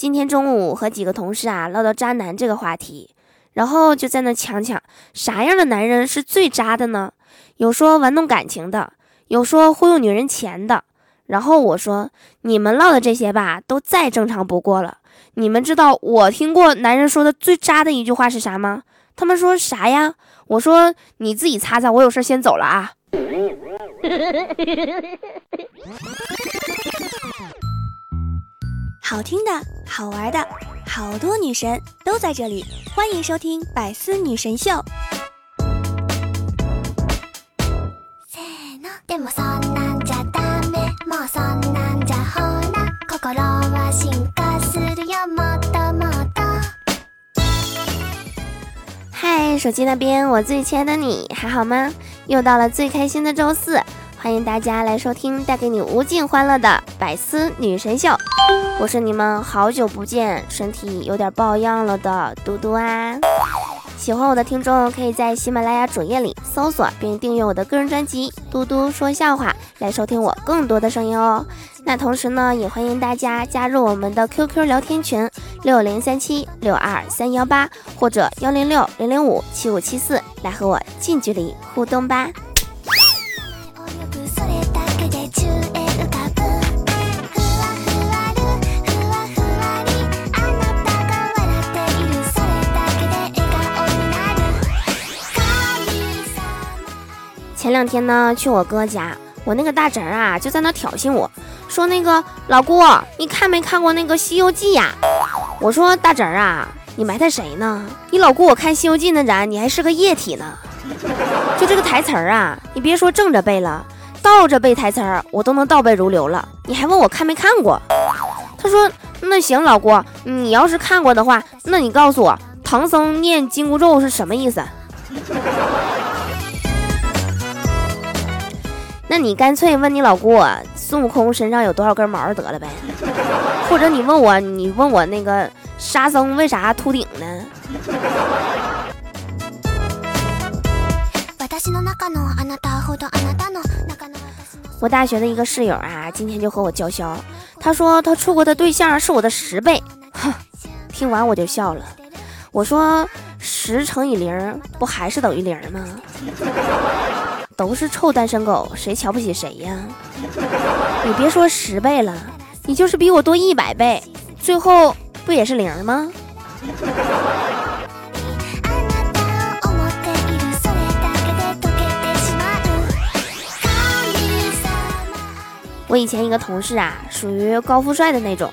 今天中午和几个同事啊唠到渣男这个话题，然后就在那抢抢啥样的男人是最渣的呢？有说玩弄感情的，有说忽悠女人钱的。然后我说你们唠的这些吧，都再正常不过了。你们知道我听过男人说的最渣的一句话是啥吗？他们说啥呀？我说你自己擦擦，我有事先走了啊。好听的，好玩的，好多女神都在这里，欢迎收听百思女神秀。嗨，手机那边，我最亲爱的你还好吗？又到了最开心的周四，欢迎大家来收听带给你无尽欢乐的百思女神秀。我是你们好久不见，身体有点抱恙了的嘟嘟啊。喜欢我的听众可以在喜马拉雅主页里搜索并订阅我的个人专辑《嘟嘟说笑话》，来收听我更多的声音哦。那同时呢，也欢迎大家加入我们的 QQ 聊天群六零三七六二三幺八或者幺零六零零五七五七四，来和我近距离互动吧。前两天呢，去我哥家，我那个大侄儿啊，就在那挑衅我，说那个老姑，你看没看过那个《西游记》呀？我说大侄儿啊，你埋汰谁呢？你老姑我看《西游记》那咱，你还是个液体呢。就这个台词儿啊，你别说正着背了，倒着背台词儿我都能倒背如流了。你还问我看没看过？他说那行，老姑，你要是看过的话，那你告诉我，唐僧念紧箍咒是什么意思？那你干脆问你老姑，孙悟空身上有多少根毛得了呗？或者你问我，你问我那个沙僧为啥秃顶呢？我大学的一个室友啊，今天就和我叫嚣，他说他处过的对象是我的十倍。哼，听完我就笑了，我说十乘以零不还是等于零吗？都是臭单身狗，谁瞧不起谁呀？你别说十倍了，你就是比我多一百倍，最后不也是零吗？我以前一个同事啊，属于高富帅的那种，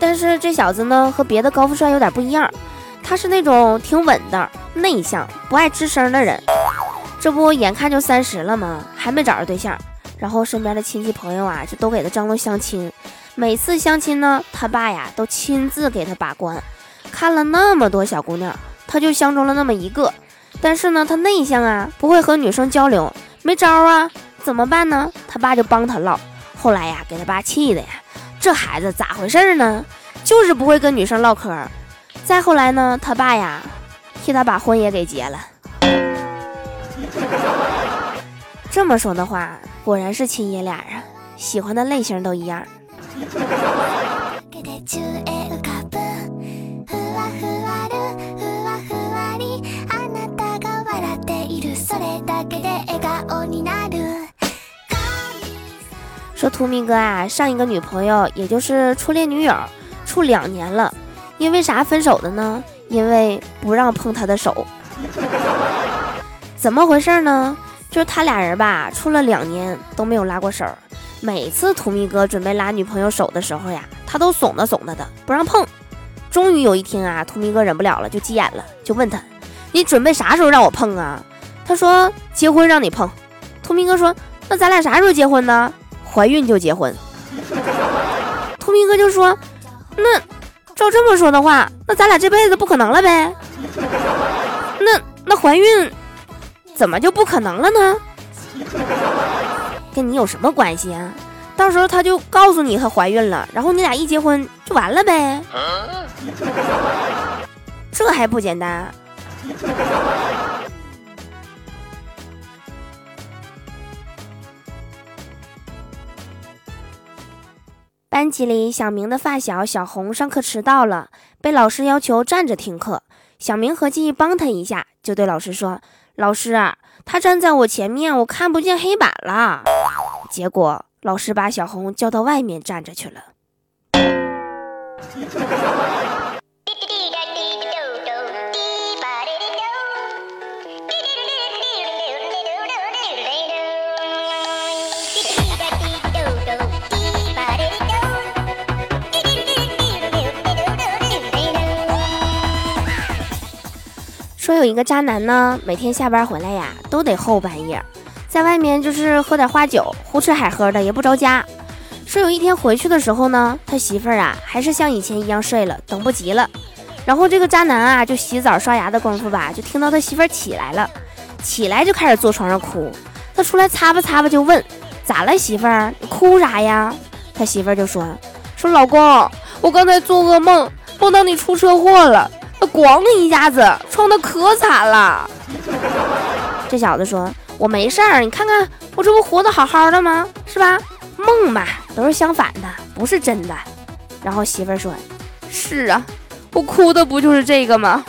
但是这小子呢和别的高富帅有点不一样，他是那种挺稳的、内向、不爱吱声的人。这不眼看就三十了吗？还没找着对象，然后身边的亲戚朋友啊，就都给他张罗相亲。每次相亲呢，他爸呀都亲自给他把关。看了那么多小姑娘，他就相中了那么一个。但是呢，他内向啊，不会和女生交流，没招啊，怎么办呢？他爸就帮他唠。后来呀，给他爸气的呀，这孩子咋回事呢？就是不会跟女生唠嗑。再后来呢，他爸呀，替他把婚也给结了。这么说的话，果然是亲爷俩啊，喜欢的类型都一样。说图明哥啊，上一个女朋友也就是初恋女友，处两年了，因为啥分手的呢？因为不让碰他的手。怎么回事呢？就是他俩人吧，处了两年都没有拉过手。每次图米哥准备拉女朋友手的时候呀，他都怂的怂的的，不让碰。终于有一天啊，图米哥忍不了了，就急眼了，就问他：“你准备啥时候让我碰啊？”他说：“结婚让你碰。”图米哥说：“那咱俩啥时候结婚呢？怀孕就结婚。” 图米哥就说：“那照这么说的话，那咱俩这辈子不可能了呗？那那怀孕？”怎么就不可能了呢？跟你有什么关系啊？到时候他就告诉你她怀孕了，然后你俩一结婚就完了呗。这还不简单？班级里，小明的发小小红上课迟到了，被老师要求站着听课。小明合计帮他一下，就对老师说：“老师，他站在我前面，我看不见黑板了。”结果老师把小红叫到外面站着去了。说有一个渣男呢，每天下班回来呀，都得后半夜，在外面就是喝点花酒，胡吃海喝的，也不着家。说有一天回去的时候呢，他媳妇儿啊，还是像以前一样睡了，等不及了。然后这个渣男啊，就洗澡刷牙的功夫吧，就听到他媳妇儿起来了，起来就开始坐床上哭。他出来擦吧擦吧，就问咋了，媳妇儿，你哭啥呀？他媳妇儿就说说老公，我刚才做噩梦，梦到你出车祸了。他咣的一下子，撞的可惨了。这小子说：“我没事儿，你看看我这不活得好好的吗？是吧？梦嘛，都是相反的，不是真的。”然后媳妇儿说：“是啊，我哭的不就是这个吗？”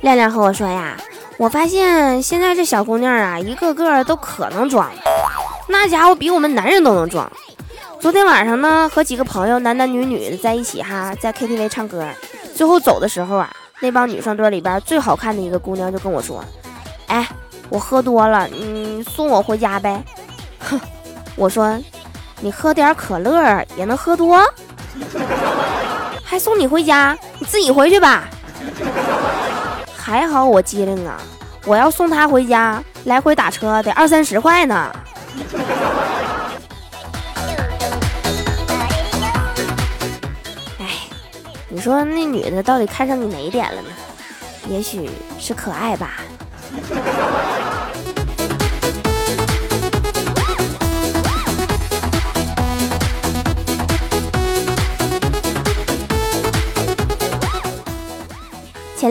亮亮和我说呀，我发现现在这小姑娘啊，一个个都可能装，那家伙比我们男人都能装。昨天晚上呢，和几个朋友男男女女的在一起哈，在 KTV 唱歌，最后走的时候啊，那帮女生堆里边最好看的一个姑娘就跟我说：“哎，我喝多了，你送我回家呗。”哼，我说：“你喝点可乐也能喝多？还送你回家？你自己回去吧。”还好我机灵啊！我要送他回家，来回打车得二三十块呢。哎，你说那女的到底看上你哪一点了呢？也许是可爱吧。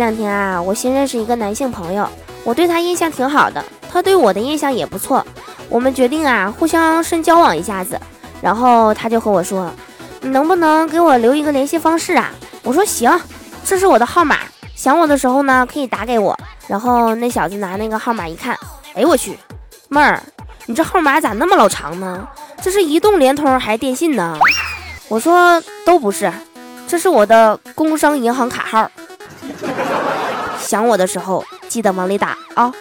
两天啊，我新认识一个男性朋友，我对他印象挺好的，他对我的印象也不错。我们决定啊，互相深交往一下子。然后他就和我说：“你能不能给我留一个联系方式啊？”我说：“行，这是我的号码，想我的时候呢可以打给我。”然后那小子拿那个号码一看，哎我去，妹儿，你这号码咋那么老长呢？这是移动、联通还是电信呢？我说都不是，这是我的工商银行卡号。想我的时候，记得往里打啊！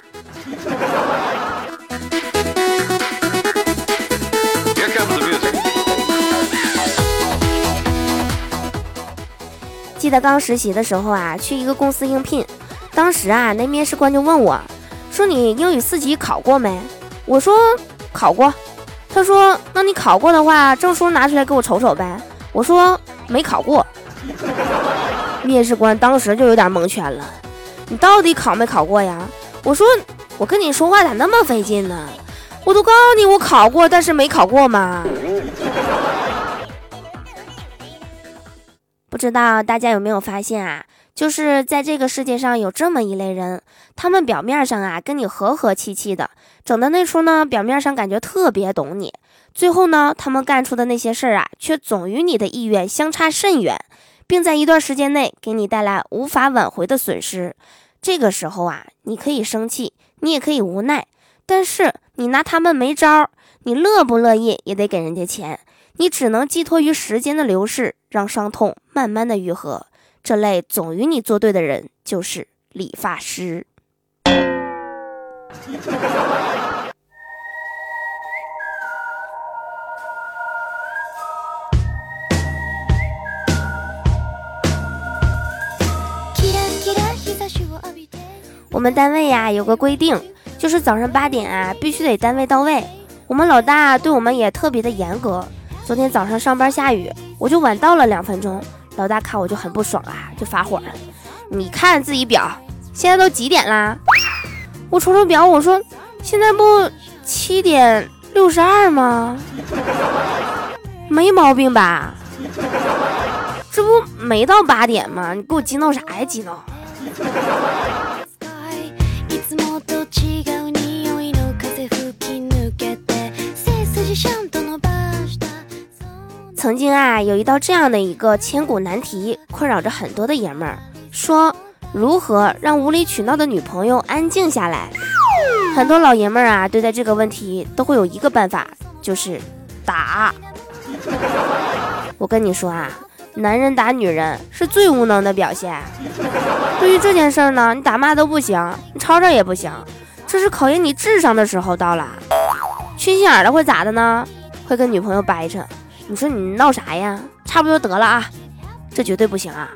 记得刚实习的时候啊，去一个公司应聘，当时啊，那面试官就问我，说你英语四级考过没？我说考过。他说，那你考过的话，证书拿出来给我瞅瞅呗。我说没考过。面试官当时就有点蒙圈了，你到底考没考过呀？我说我跟你说话咋那么费劲呢？我都告诉你我考过，但是没考过吗？不知道大家有没有发现啊？就是在这个世界上有这么一类人，他们表面上啊跟你和和气气的，整的那出呢，表面上感觉特别懂你，最后呢，他们干出的那些事儿啊，却总与你的意愿相差甚远。并在一段时间内给你带来无法挽回的损失。这个时候啊，你可以生气，你也可以无奈，但是你拿他们没招儿。你乐不乐意也得给人家钱，你只能寄托于时间的流逝，让伤痛慢慢的愈合。这类总与你作对的人，就是理发师。我们单位呀有个规定，就是早上八点啊必须得单位到位。我们老大对我们也特别的严格。昨天早上上班下雨，我就晚到了两分钟。老大看我就很不爽啊，就发火了。你看自己表，现在都几点啦？我瞅瞅表，我说现在不七点六十二吗？没毛病吧？这不没到八点吗？你给我激闹啥呀？激闹！曾经啊，有一道这样的一个千古难题，困扰着很多的爷们儿，说如何让无理取闹的女朋友安静下来。很多老爷们儿啊，对待这个问题都会有一个办法，就是打。我跟你说啊，男人打女人是最无能的表现。对于这件事儿呢，你打骂都不行，你吵吵也不行，这是考验你智商的时候到了。缺心眼的会咋的呢？会跟女朋友掰扯。你说你闹啥呀？差不多得了啊，这绝对不行啊！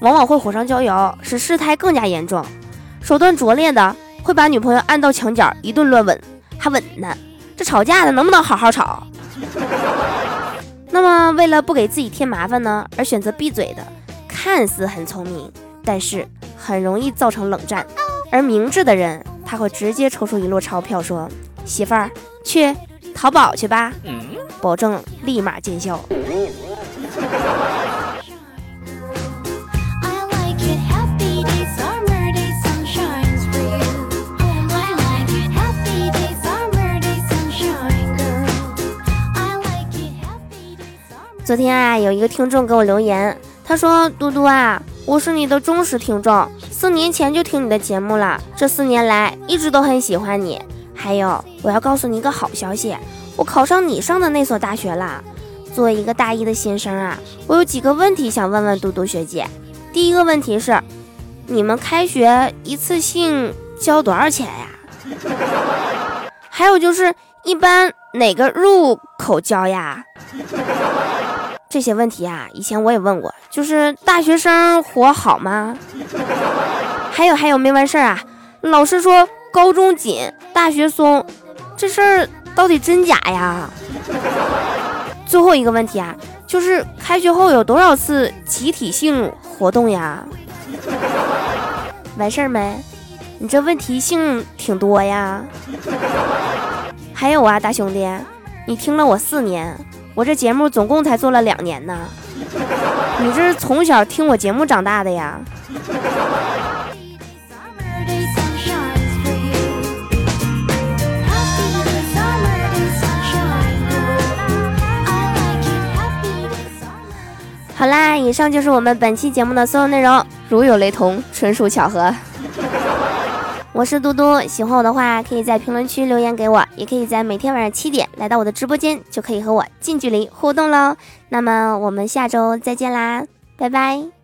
往往会火上浇油，使事态更加严重。手段拙劣的会把女朋友按到墙角一顿乱吻，还吻呢。这吵架的能不能好好吵？那么为了不给自己添麻烦呢，而选择闭嘴的，看似很聪明，但是很容易造成冷战。而明智的人，他会直接抽出一摞钞票说：“媳妇儿，去淘宝去吧。”保证立马见效。昨天啊，有一个听众给我留言，他说：“嘟嘟啊，我是你的忠实听众，四年前就听你的节目了，这四年来一直都很喜欢你。还有，我要告诉你一个好消息。”我考上你上的那所大学啦！作为一个大一的新生啊，我有几个问题想问问嘟嘟学姐。第一个问题是，你们开学一次性交多少钱呀？还有就是，一般哪个入口交呀？这些问题啊，以前我也问过，就是大学生活好吗？还有还有没完事儿啊？老师说高中紧，大学松，这事儿。到底真假呀？最后一个问题啊，就是开学后有多少次集体性活动呀？完事儿没？你这问题性挺多呀。还有啊，大兄弟，你听了我四年，我这节目总共才做了两年呢。你这是从小听我节目长大的呀？好啦，以上就是我们本期节目的所有内容，如有雷同，纯属巧合。我是嘟嘟，喜欢我的话，可以在评论区留言给我，也可以在每天晚上七点来到我的直播间，就可以和我近距离互动喽。那么我们下周再见啦，拜拜。